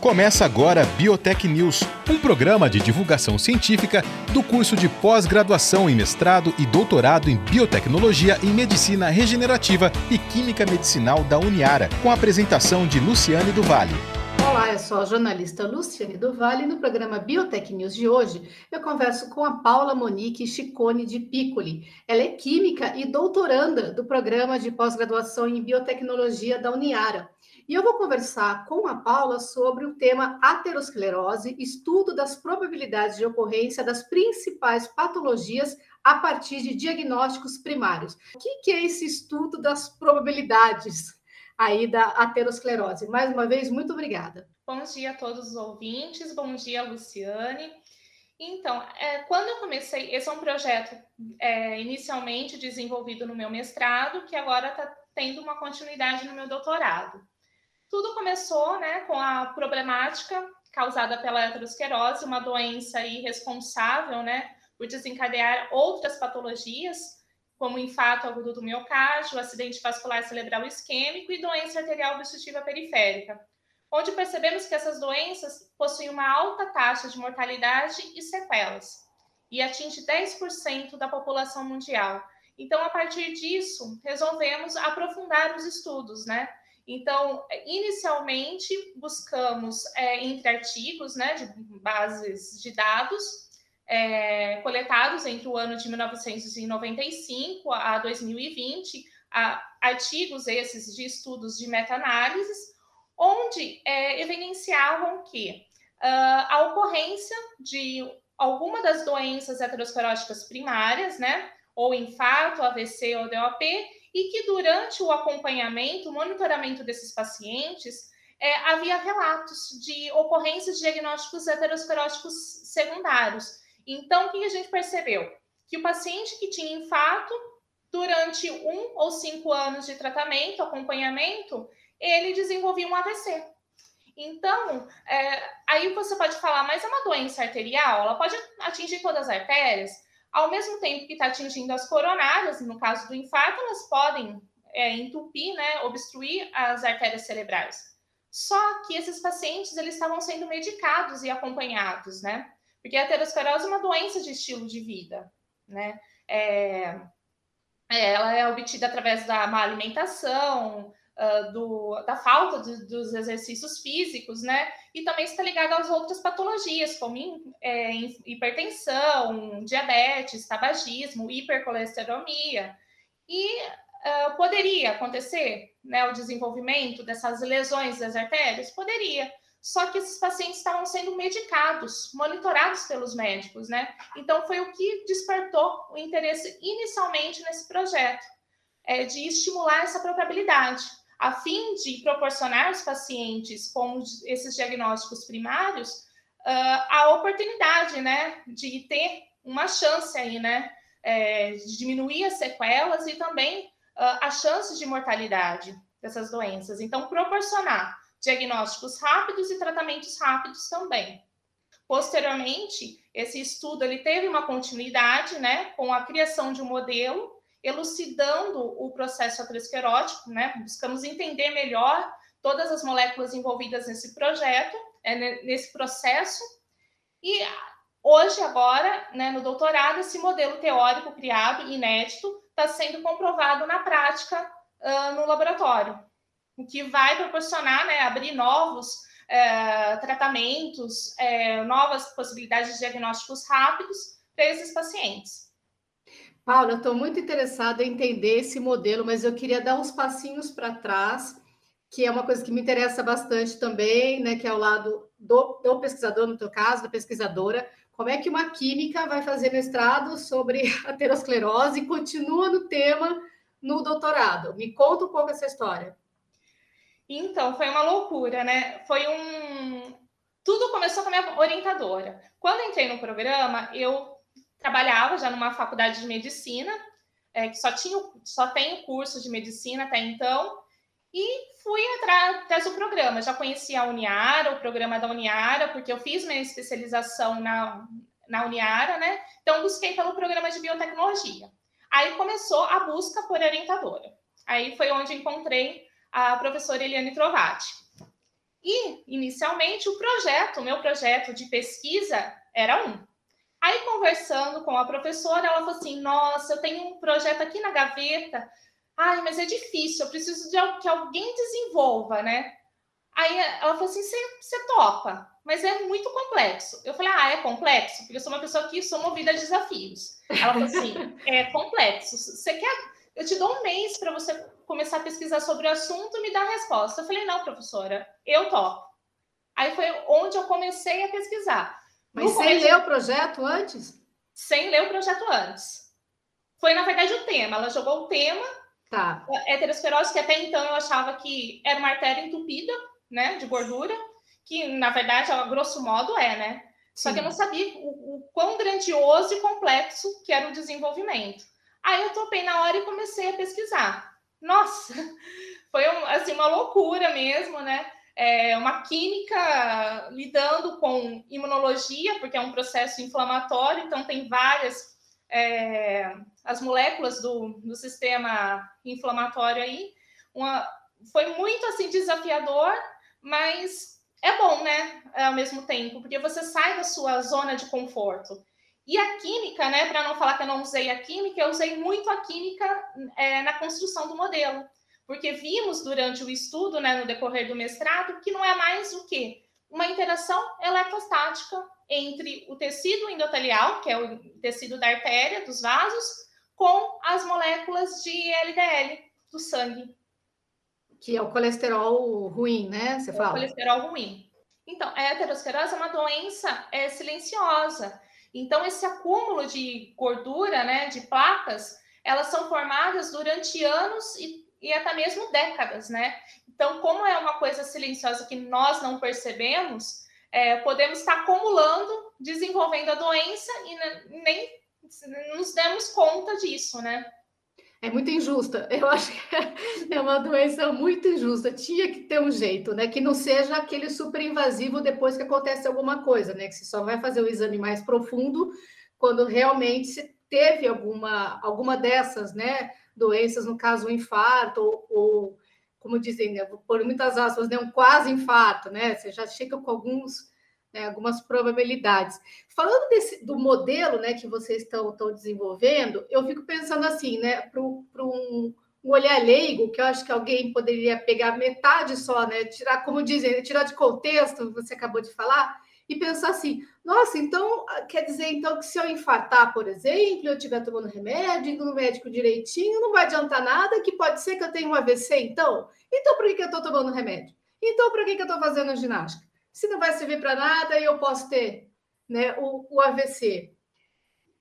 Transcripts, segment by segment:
Começa agora Biotech News, um programa de divulgação científica do curso de pós-graduação em mestrado e doutorado em biotecnologia e medicina regenerativa e química medicinal da Uniara, com a apresentação de Luciane do Vale. Olá, eu sou a jornalista Luciane do Vale e no programa Biotech News de hoje eu converso com a Paula Monique Chicone de Piccoli. Ela é química e doutoranda do programa de pós-graduação em biotecnologia da Uniara. E eu vou conversar com a Paula sobre o tema aterosclerose, estudo das probabilidades de ocorrência das principais patologias a partir de diagnósticos primários. O que é esse estudo das probabilidades aí da aterosclerose? Mais uma vez, muito obrigada. Bom dia a todos os ouvintes, bom dia, Luciane. Então, é, quando eu comecei, esse é um projeto é, inicialmente desenvolvido no meu mestrado, que agora está tendo uma continuidade no meu doutorado. Tudo começou né, com a problemática causada pela aterosclerose, uma doença irresponsável né, por desencadear outras patologias, como infarto agudo do miocárdio, acidente vascular cerebral isquêmico e doença arterial obstrutiva periférica, onde percebemos que essas doenças possuem uma alta taxa de mortalidade e sequelas, e atinge 10% da população mundial. Então, a partir disso, resolvemos aprofundar os estudos, né? Então, inicialmente, buscamos é, entre artigos né, de bases de dados é, coletados entre o ano de 1995 a 2020, a, artigos esses de estudos de meta-análises, onde é, evidenciavam que uh, a ocorrência de alguma das doenças ateroscleróticas primárias, né, ou infarto, AVC ou DOP, e que durante o acompanhamento, o monitoramento desses pacientes, é, havia relatos de ocorrências de diagnósticos ateroscleróticos secundários. Então, o que a gente percebeu? Que o paciente que tinha infarto, durante um ou cinco anos de tratamento, acompanhamento, ele desenvolvia um AVC. Então, é, aí você pode falar, mas é uma doença arterial? Ela pode atingir todas as artérias? Ao mesmo tempo que está atingindo as coronárias, no caso do infarto, elas podem é, entupir, né, obstruir as artérias cerebrais. Só que esses pacientes eles estavam sendo medicados e acompanhados, né? Porque a aterosclerose é uma doença de estilo de vida, né? É, é ela é obtida através da má alimentação, uh, do, da falta de, dos exercícios físicos, né? E também está ligado às outras patologias, como é, hipertensão, diabetes, tabagismo, hipercolesterolemia. E uh, poderia acontecer né, o desenvolvimento dessas lesões das artérias? Poderia. Só que esses pacientes estavam sendo medicados, monitorados pelos médicos, né? Então foi o que despertou o interesse inicialmente nesse projeto, é, de estimular essa probabilidade a fim de proporcionar aos pacientes com esses diagnósticos primários uh, a oportunidade, né, de ter uma chance aí, né, é, de diminuir as sequelas e também uh, a chance de mortalidade dessas doenças. Então, proporcionar diagnósticos rápidos e tratamentos rápidos também. Posteriormente, esse estudo ele teve uma continuidade, né, com a criação de um modelo elucidando o processo aterosclerótico, né? Buscamos entender melhor todas as moléculas envolvidas nesse projeto, é, nesse processo. E hoje, agora, né, no doutorado, esse modelo teórico criado, inédito, está sendo comprovado na prática uh, no laboratório, o que vai proporcionar, né, abrir novos é, tratamentos, é, novas possibilidades de diagnósticos rápidos para esses pacientes. Paula, estou muito interessada em entender esse modelo, mas eu queria dar uns passinhos para trás, que é uma coisa que me interessa bastante também, né? Que é o lado do, do pesquisador, no teu caso, da pesquisadora. Como é que uma química vai fazer mestrado sobre aterosclerose e continua no tema no doutorado? Me conta um pouco essa história. Então, foi uma loucura, né? Foi um. Tudo começou com a minha orientadora. Quando entrei no programa, eu trabalhava já numa faculdade de medicina, é, que só, tinha, só tem o curso de medicina até então, e fui atrás do programa. Já conhecia a Uniara, o programa da Uniara, porque eu fiz minha especialização na, na Uniara, né? Então, busquei pelo programa de biotecnologia. Aí começou a busca por orientadora. Aí foi onde encontrei a professora Eliane Trovati. E, inicialmente, o projeto, o meu projeto de pesquisa era um. Aí, conversando com a professora, ela falou assim: Nossa, eu tenho um projeto aqui na gaveta. Ai, mas é difícil, eu preciso de que alguém desenvolva, né? Aí ela falou assim: Você topa, mas é muito complexo. Eu falei: Ah, é complexo? Porque eu sou uma pessoa que sou movida a desafios. Ela falou assim: É complexo. Você quer. Eu te dou um mês para você começar a pesquisar sobre o assunto e me dar a resposta. Eu falei: Não, professora, eu topo. Aí foi onde eu comecei a pesquisar. Mas sem ler o projeto antes? Sem ler o projeto antes. Foi, na verdade, o tema. Ela jogou o tema. Tá. Heterosclerose, que até então eu achava que era uma artéria entupida, né, de gordura, que na verdade, a grosso modo, é, né? Só Sim. que eu não sabia o, o quão grandioso e complexo que era o desenvolvimento. Aí eu topei na hora e comecei a pesquisar. Nossa, foi um, assim uma loucura mesmo, né? É, uma química lidando com imunologia, porque é um processo inflamatório, então tem várias é, as moléculas do, do sistema inflamatório aí. Uma, foi muito assim desafiador, mas é bom, né? Ao mesmo tempo, porque você sai da sua zona de conforto. E a química, né? Para não falar que eu não usei a química, eu usei muito a química é, na construção do modelo porque vimos durante o estudo, né, no decorrer do mestrado, que não é mais o que? Uma interação eletrostática entre o tecido endotelial, que é o tecido da artéria, dos vasos, com as moléculas de LDL do sangue. Que é o colesterol ruim, né? Você é fala? O colesterol ruim. Então, a aterosclerose é uma doença é, silenciosa. Então, esse acúmulo de gordura, né, de placas, elas são formadas durante anos e e até mesmo décadas, né? Então, como é uma coisa silenciosa que nós não percebemos, é, podemos estar acumulando, desenvolvendo a doença e nem nos demos conta disso, né? É muito injusta. Eu acho que é uma doença muito injusta. Tinha que ter um jeito, né? Que não seja aquele super invasivo depois que acontece alguma coisa, né? Que você só vai fazer o exame mais profundo quando realmente se teve alguma, alguma dessas, né? Doenças, no caso, um infarto, ou, ou como dizem, né, por muitas aspas, né, um quase infarto, né? Você já chega com alguns, né, algumas probabilidades. Falando desse, do modelo né, que vocês estão, estão desenvolvendo, eu fico pensando assim, né, para um, um olhar leigo, que eu acho que alguém poderia pegar metade só, né? Tirar, como dizem, tirar de contexto, você acabou de falar, e pensar assim: nossa, então ah, quer dizer então que se eu infartar, por exemplo, eu estiver tomando remédio, indo no médico direitinho, não vai adiantar nada, que pode ser que eu tenha um AVC, então? Então, por que, que eu estou tomando remédio? Então, por que, que eu estou fazendo ginástica? Se não vai servir para nada, eu posso ter né, o, o AVC.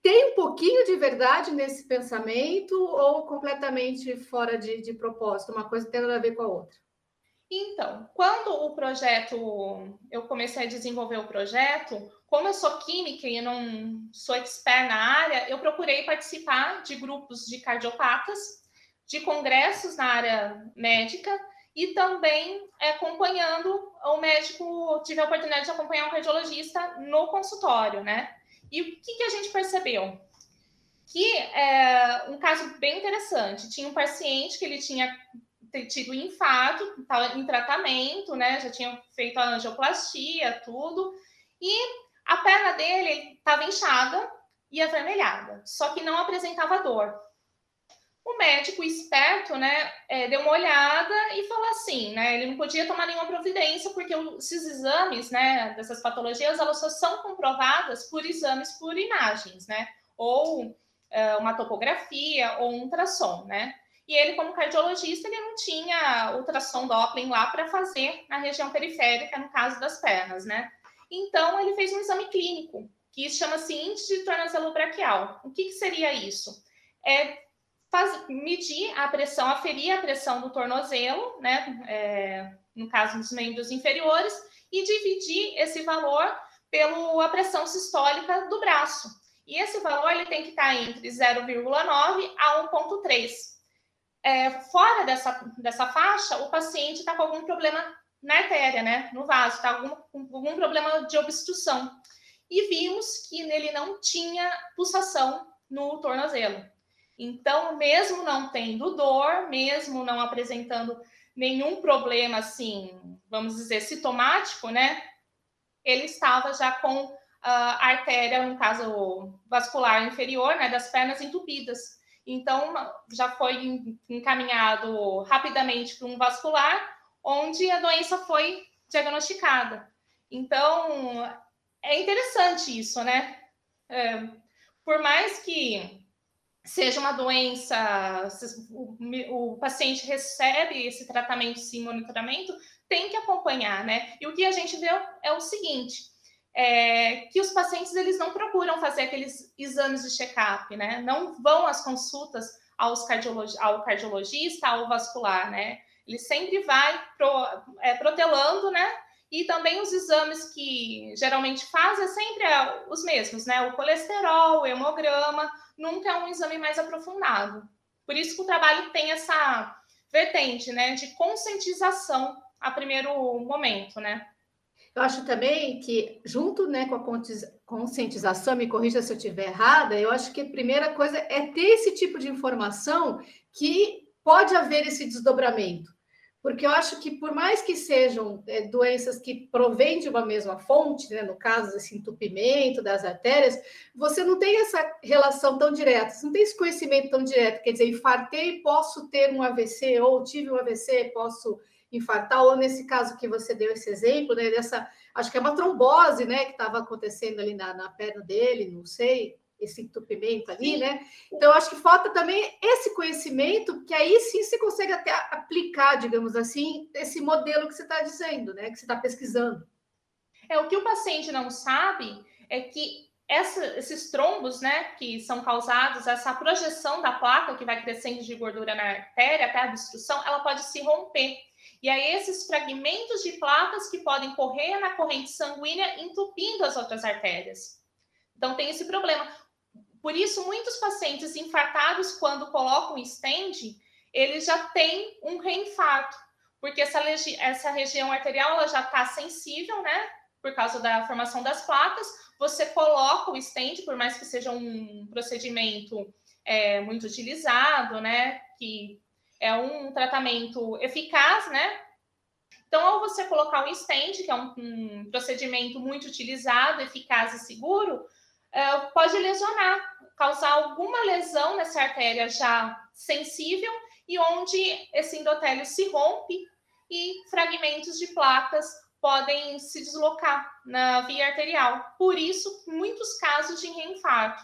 Tem um pouquinho de verdade nesse pensamento ou completamente fora de, de propósito? Uma coisa tem nada a ver com a outra? Então, quando o projeto, eu comecei a desenvolver o projeto, como eu sou química e não sou expert na área, eu procurei participar de grupos de cardiopatas, de congressos na área médica e também é, acompanhando o médico, tive a oportunidade de acompanhar um cardiologista no consultório, né? E o que, que a gente percebeu? Que é um caso bem interessante. Tinha um paciente que ele tinha tido infarto, estava em tratamento, né? Já tinha feito a angioplastia, tudo. E a perna dele estava inchada e avermelhada, só que não apresentava dor. O médico esperto, né, é, deu uma olhada e falou assim, né, ele não podia tomar nenhuma providência porque esses exames, né, dessas patologias, elas só são comprovadas por exames por imagens, né, ou é, uma topografia ou um ultrassom, né. E ele, como cardiologista, ele não tinha ultrassom Doppler lá para fazer na região periférica, no caso das pernas, né? Então, ele fez um exame clínico, que chama-se índice de tornozelo braquial. O que, que seria isso? É faz, medir a pressão, aferir a pressão do tornozelo, né? É, no caso dos membros inferiores, e dividir esse valor pela pressão sistólica do braço. E esse valor ele tem que estar entre 0,9 a 1,3 é, fora dessa, dessa faixa, o paciente está com algum problema na artéria, né? No vaso, está com algum, algum problema de obstrução. E vimos que ele não tinha pulsação no tornozelo. Então, mesmo não tendo dor, mesmo não apresentando nenhum problema assim, vamos dizer, sintomático, né? Ele estava já com a artéria, no caso vascular inferior, né, das pernas entupidas. Então, já foi encaminhado rapidamente para um vascular, onde a doença foi diagnosticada. Então, é interessante isso, né? É, por mais que seja uma doença, o, o, paciente recebe esse tratamento sim, monitoramento, tem que acompanhar, né? E o que a gente vê é o seguinte, é, que os pacientes eles não procuram fazer aqueles exames de check-up, né? Não vão às consultas aos cardiolog ao cardiologista, ao vascular, né? Ele sempre vai pro, é, protelando, né? E também os exames que geralmente faz é sempre é, os mesmos, né? O colesterol, o hemograma, nunca é um exame mais aprofundado. Por isso que o trabalho tem essa vertente, né? De conscientização a primeiro momento, né? Eu acho também que, junto né, com a conscientização, me corrija se eu estiver errada, eu acho que a primeira coisa é ter esse tipo de informação que pode haver esse desdobramento. Porque eu acho que, por mais que sejam é, doenças que provêm de uma mesma fonte, né, no caso, esse entupimento das artérias, você não tem essa relação tão direta, você não tem esse conhecimento tão direto. Quer dizer, infartei, posso ter um AVC, ou tive um AVC, posso infartar, ou nesse caso que você deu esse exemplo, né, dessa, acho que é uma trombose, né, que estava acontecendo ali na, na perna dele, não sei, esse entupimento ali, né? Então, acho que falta também esse conhecimento, que aí sim você consegue até aplicar, digamos assim, esse modelo que você está dizendo, né? Que você está pesquisando. É, o que o paciente não sabe é que essa, esses trombos, né, que são causados, essa projeção da placa que vai crescendo de gordura na artéria até a obstrução, ela pode se romper. E aí, esses fragmentos de placas que podem correr na corrente sanguínea, entupindo as outras artérias. Então, tem esse problema. Por isso, muitos pacientes infartados, quando colocam stent, eles já têm um reinfarto, porque essa, essa região arterial ela já está sensível, né? Por causa da formação das placas. Você coloca o stent, por mais que seja um procedimento é, muito utilizado, né? Que é um tratamento eficaz, né? Então, ao você colocar um stent, que é um, um procedimento muito utilizado, eficaz e seguro, é, pode lesionar, causar alguma lesão nessa artéria já sensível e onde esse endotélio se rompe e fragmentos de placas podem se deslocar na via arterial. Por isso, muitos casos de reinfarto.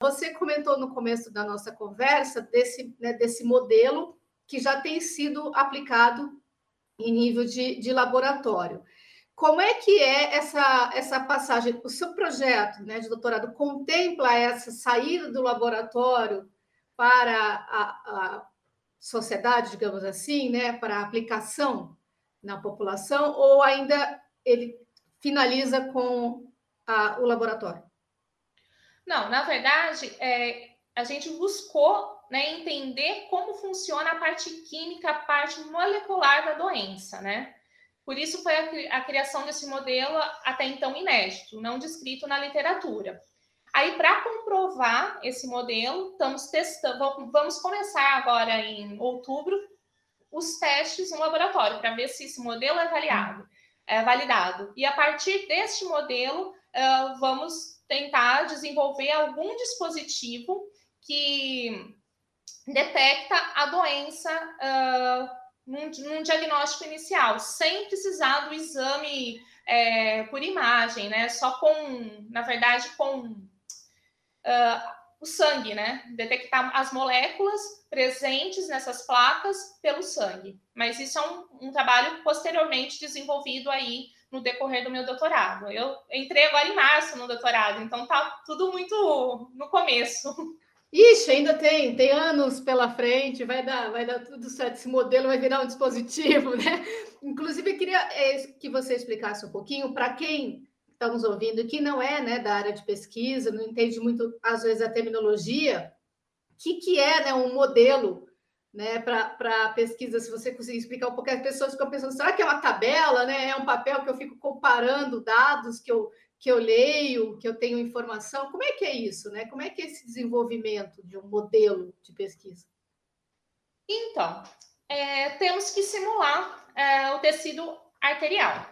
Você comentou no começo da nossa conversa desse, né, desse modelo que já tem sido aplicado em nível de, de laboratório. Como é que é essa, essa passagem? O seu projeto né, de doutorado contempla essa saída do laboratório para a, a sociedade, digamos assim, né, para aplicação na população, ou ainda ele finaliza com a, o laboratório? Não, na verdade, é, a gente buscou né, entender como funciona a parte química, a parte molecular da doença, né? Por isso foi a, criação desse modelo até então inédito, não descrito na literatura. Aí, para comprovar esse modelo, estamos testando, vamos começar agora em outubro os testes no laboratório para ver se esse modelo é avaliado, é validado. E a partir deste modelo, uh, vamos tentar desenvolver algum dispositivo que detecta a doença uh, num, num, diagnóstico inicial, sem precisar do exame é, por imagem, né? Só com, na verdade, com uh, o sangue, né? Detectar as moléculas presentes nessas placas pelo sangue. Mas isso é um, um trabalho posteriormente desenvolvido aí no decorrer do meu doutorado. Eu entrei agora em março no doutorado, então tá tudo muito no começo. Ixi, ainda tem, tem anos pela frente, vai dar, vai dar tudo certo. Esse modelo vai virar um dispositivo, né? Inclusive, eu queria é, que você explicasse um pouquinho para quem está nos ouvindo que não é né, da área de pesquisa, não entende muito, às vezes, a terminologia, o que, que é né, um modelo né, para pesquisa, se você conseguir explicar um pouco, as pessoas ficam pensando, será que é uma tabela, né? É um papel que eu fico comparando dados que eu que eu leio, que eu tenho informação. Como é que é isso, né? Como é que é esse desenvolvimento de um modelo de pesquisa? Então, é, temos que simular é, o tecido arterial.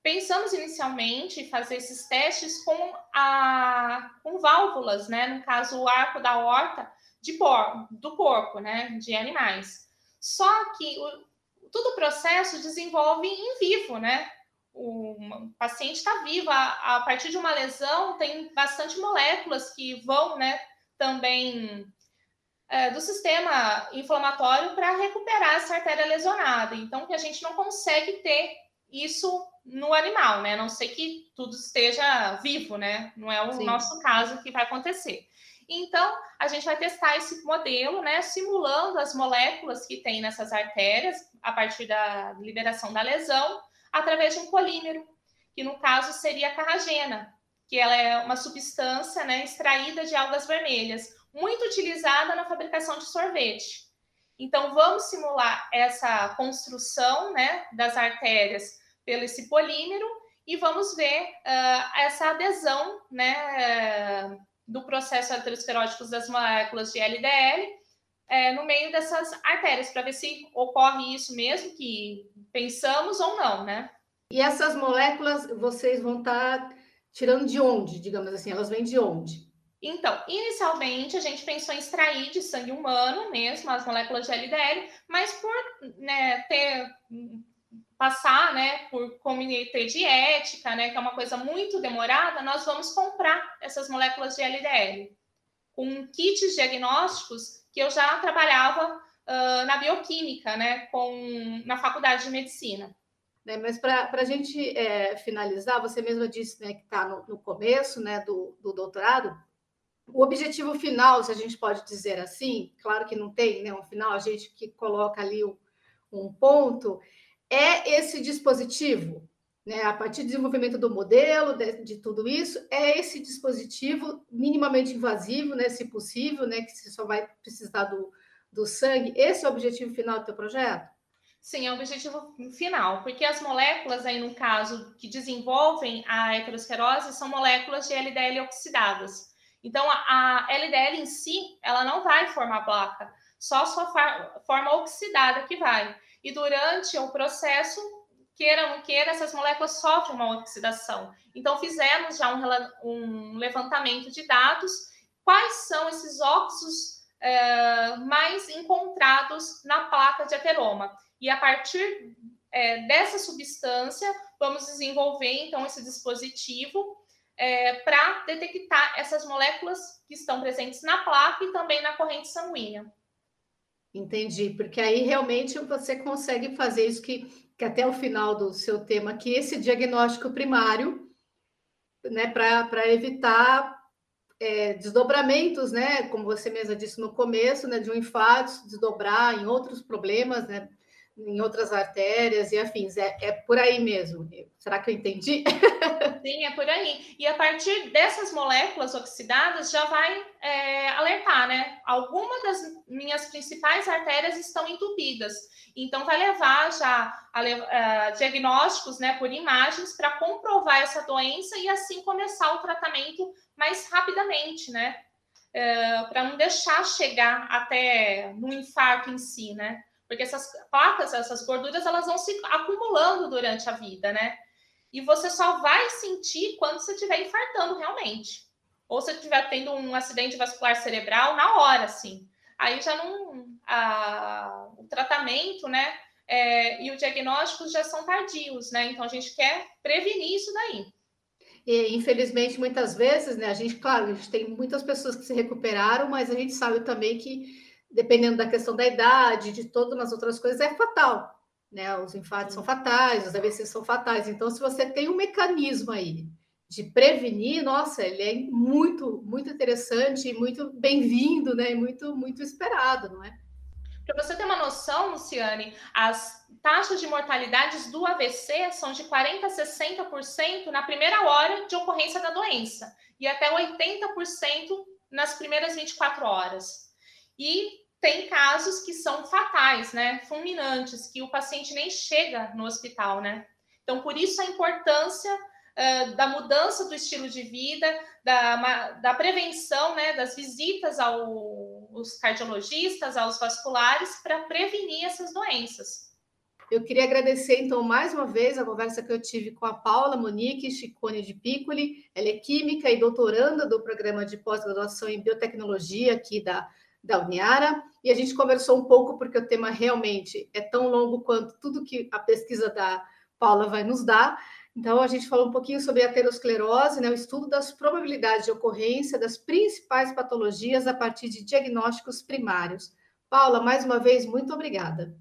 Pensamos inicialmente em fazer esses testes com, a, com válvulas, né? No caso, o arco da horta de do corpo, né? De animais. Só que o, todo o processo desenvolve em vivo, né? O paciente está vivo, a, a partir de uma lesão, tem bastante moléculas que vão, né? Também é, do sistema inflamatório para recuperar essa artéria lesionada. Então, que a gente não consegue ter isso no animal, né? A não sei que tudo esteja vivo, né? Não é o Sim. nosso caso que vai acontecer. Então, a gente vai testar esse modelo, né? Simulando as moléculas que tem nessas artérias a partir da liberação da lesão, através de um polímero, que no caso seria a carragena, que ela é uma substância né, extraída de algas vermelhas muito utilizada na fabricação de sorvete. Então, vamos simular essa construção né, das artérias pelo esse polímero e vamos ver uh, essa adesão né, uh, do processo aterosclerótico das moléculas de LDL eh, no meio dessas artérias, para ver se ocorre isso mesmo que pensamos ou não, né? E essas moléculas vocês vão estar tá tirando de onde, digamos assim? Elas vêm de onde? Então, inicialmente a gente pensou em extrair de sangue humano mesmo as moléculas de LDL, mas por né, ter passar, né, por comitê de ética, né, que é uma coisa muito demorada, nós vamos comprar essas moléculas de LDL com kits diagnósticos que eu já trabalhava uh, na bioquímica, né, com na faculdade de medicina. Né, mas para a gente é, finalizar, você mesma disse né, que está no, no, começo né, do, do doutorado o objetivo final, se a gente pode dizer assim, claro que não tem né, um final, a gente que coloca ali um, um ponto, é esse dispositivo, né, a partir do desenvolvimento do modelo, de, de, tudo isso, é esse dispositivo minimamente invasivo, né, se possível, né, que você só vai precisar do, do sangue. Esse é o objetivo final do teu projeto? Sim, é o objetivo final, porque as moléculas aí, no caso, que desenvolvem a heterosclerose são moléculas de LDL oxidadas. Então, a, a LDL em si, ela não vai formar placa, só sua forma oxidada que vai. E durante o processo, queira ou não queira, essas moléculas sofrem uma oxidação. Então, fizemos já um, um levantamento de dados, quais são esses óxidos é, mais encontrados na placa de ateroma. E a partir é, dessa substância, vamos desenvolver, então, esse dispositivo é, para detectar essas moléculas que estão presentes na placa e também na corrente sanguínea. Entendi, porque aí realmente você consegue fazer isso que, que até o final do seu tema aqui, esse diagnóstico primário, né, para evitar é, desdobramentos, né, como você mesma disse no começo, né, de um infarto desdobrar em outros problemas, né, em outras artérias e afins. É, é por aí mesmo. Será que eu entendi? Sim, é por aí. E a partir dessas moléculas oxidadas já vai é, alertar, né? Algumas das minhas principais artérias estão entupidas. Então, vai levar já a, a é, diagnósticos né, por imagens para comprovar essa doença e assim começar o tratamento mais rapidamente, né? É, para não deixar chegar até no infarto em si, né? Porque essas placas, essas gorduras, elas vão se acumulando durante a vida, né? E você só vai sentir quando você estiver infartando realmente. Ou se estiver tendo um acidente vascular cerebral na hora, assim. Aí já não. A, o tratamento, né? É, e o diagnóstico já são tardios, né? Então a gente quer prevenir isso daí. E, infelizmente, muitas vezes, né? A gente, claro, a gente tem muitas pessoas que se recuperaram, mas a gente sabe também que dependendo da questão da idade, de todas as outras coisas, é fatal. Né? Os infartos são fatais, os AVCs são fatais. Então, se você tem um mecanismo aí de prevenir, nossa, ele é muito, muito interessante, muito bem-vindo, né? E muito, muito esperado, não é? Para você ter uma noção, Luciane, as taxas de mortalidades do AVC são de 40% a 60% na primeira hora de ocorrência da doença e até 80% nas primeiras 24 horas. E tem casos que são fatais, né? Fulminantes, que o paciente nem chega no hospital, né? Então, por isso a importância uh, da mudança do estilo de vida, da, da prevenção, né? Das visitas ao os cardiologistas, aos vasculares, para prevenir essas doenças. Eu queria agradecer, então, mais uma vez a conversa que eu tive com a Paula Monique Chicone de Piccoli. Ela é química e doutoranda do programa de pós-graduação em biotecnologia aqui da, da Uniara. E a gente conversou um pouco, porque o tema realmente é tão longo quanto tudo que a pesquisa da Paula vai nos dar. Então, a gente falou um pouquinho sobre a aterosclerose, né, o estudo das probabilidades de ocorrência das principais patologias a partir de diagnósticos primários. Paula, mais uma vez, muito obrigada.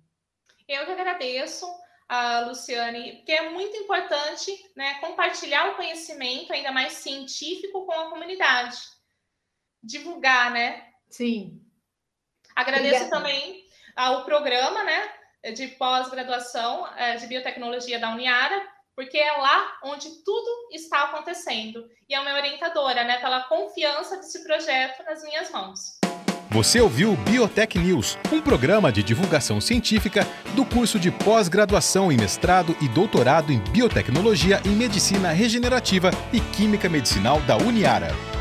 Eu que agradeço, a Luciane, porque é muito importante né, compartilhar o conhecimento, ainda mais científico, com a comunidade. Divulgar, né? Sim. Agradeço Obrigada. também ao programa né, de pós-graduação é, de biotecnologia da Uniara, porque é lá onde tudo está acontecendo. E é uma orientadora, né, pela confiança desse projeto nas minhas mãos. Você ouviu Biotech News, um programa de divulgação científica do curso de pós-graduação em mestrado e doutorado em biotecnologia em medicina regenerativa e química medicinal da Uniara.